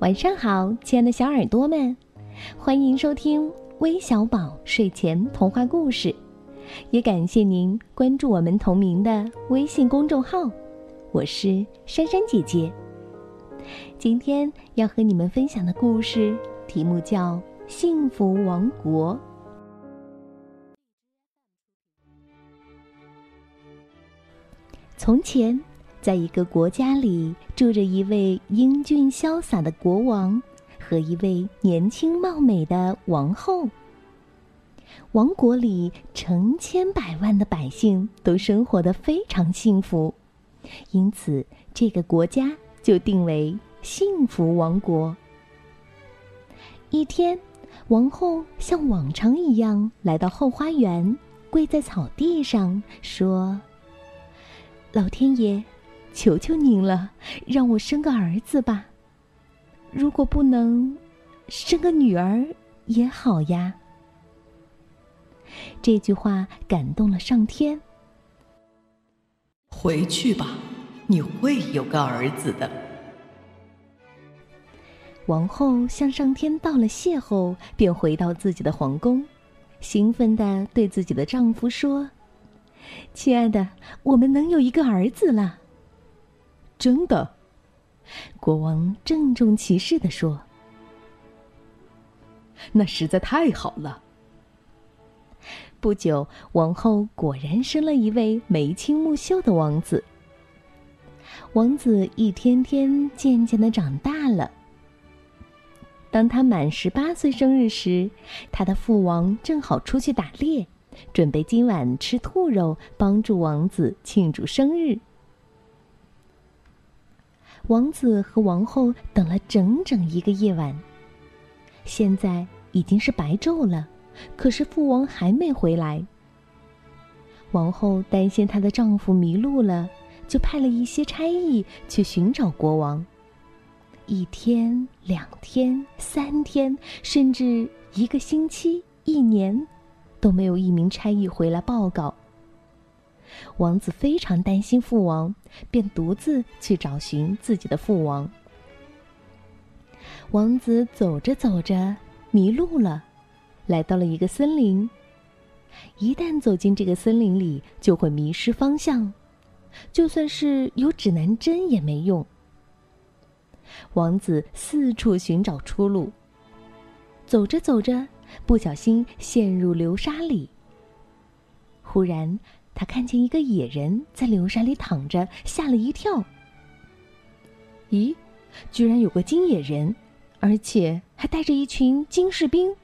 晚上好，亲爱的小耳朵们，欢迎收听微小宝睡前童话故事，也感谢您关注我们同名的微信公众号。我是珊珊姐姐。今天要和你们分享的故事题目叫《幸福王国》。从前。在一个国家里，住着一位英俊潇洒的国王和一位年轻貌美的王后。王国里成千百万的百姓都生活的非常幸福，因此这个国家就定为幸福王国。一天，王后像往常一样来到后花园，跪在草地上说：“老天爷。”求求您了，让我生个儿子吧。如果不能，生个女儿也好呀。这句话感动了上天。回去吧，你会有个儿子的。王后向上天道了谢后，便回到自己的皇宫，兴奋的对自己的丈夫说：“亲爱的，我们能有一个儿子了。”真的，国王郑重其事的说：“那实在太好了。”不久，王后果然生了一位眉清目秀的王子。王子一天天渐渐的长大了。当他满十八岁生日时，他的父王正好出去打猎，准备今晚吃兔肉，帮助王子庆祝生日。王子和王后等了整整一个夜晚。现在已经是白昼了，可是父王还没回来。王后担心她的丈夫迷路了，就派了一些差役去寻找国王。一天、两天、三天，甚至一个星期、一年，都没有一名差役回来报告。王子非常担心父王，便独自去找寻自己的父王。王子走着走着迷路了，来到了一个森林。一旦走进这个森林里，就会迷失方向，就算是有指南针也没用。王子四处寻找出路，走着走着，不小心陷入流沙里。忽然。他看见一个野人在流沙里躺着，吓了一跳。咦，居然有个金野人，而且还带着一群金士兵。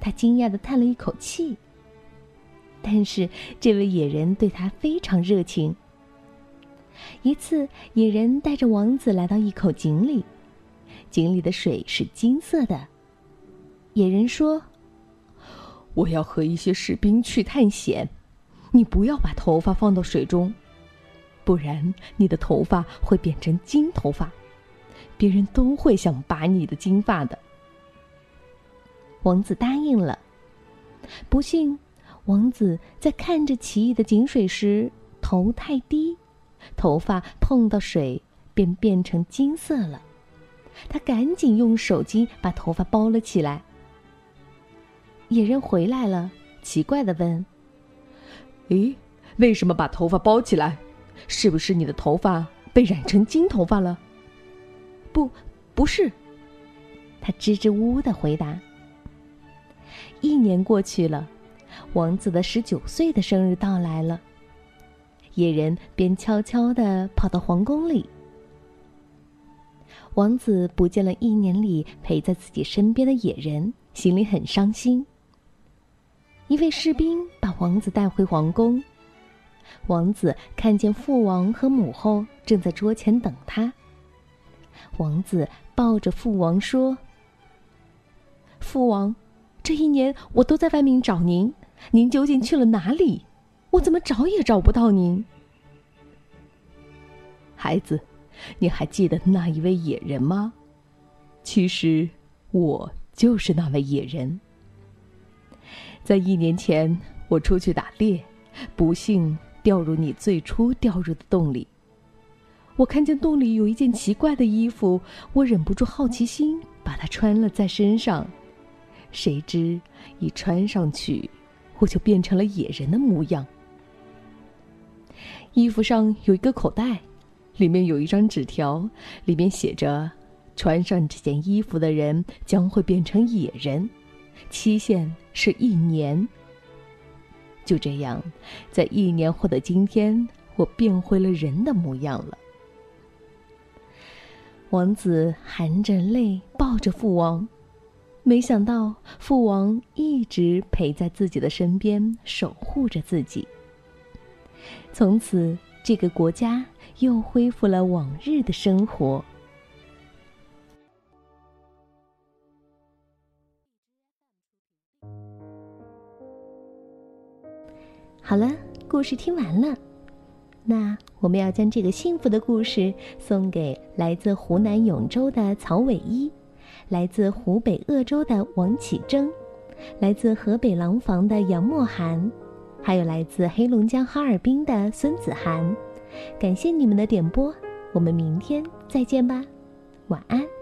他惊讶的叹了一口气。但是这位野人对他非常热情。一次，野人带着王子来到一口井里，井里的水是金色的。野人说：“我要和一些士兵去探险。”你不要把头发放到水中，不然你的头发会变成金头发，别人都会想拔你的金发的。王子答应了。不幸，王子在看着奇异的井水时头太低，头发碰到水便变成金色了。他赶紧用手巾把头发包了起来。野人回来了，奇怪的问。咦，为什么把头发包起来？是不是你的头发被染成金头发了？不，不是。他支支吾吾的回答。一年过去了，王子的十九岁的生日到来了。野人便悄悄的跑到皇宫里。王子不见了一年里陪在自己身边的野人，心里很伤心。一位士兵把王子带回皇宫。王子看见父王和母后正在桌前等他。王子抱着父王说：“父王，这一年我都在外面找您，您究竟去了哪里？我怎么找也找不到您。”孩子，你还记得那一位野人吗？其实，我就是那位野人。在一年前，我出去打猎，不幸掉入你最初掉入的洞里。我看见洞里有一件奇怪的衣服，我忍不住好奇心，把它穿了在身上。谁知一穿上去，我就变成了野人的模样。衣服上有一个口袋，里面有一张纸条，里面写着：“穿上这件衣服的人将会变成野人，期限是一年。”就这样，在一年后的今天，我变回了人的模样了。王子含着泪抱着父王，没想到父王一直陪在自己的身边，守护着自己。从此，这个国家又恢复了往日的生活。好了，故事听完了。那我们要将这个幸福的故事送给来自湖南永州的曹伟一，来自湖北鄂州的王启征，来自河北廊坊的杨墨涵，还有来自黑龙江哈尔滨的孙子涵。感谢你们的点播，我们明天再见吧，晚安。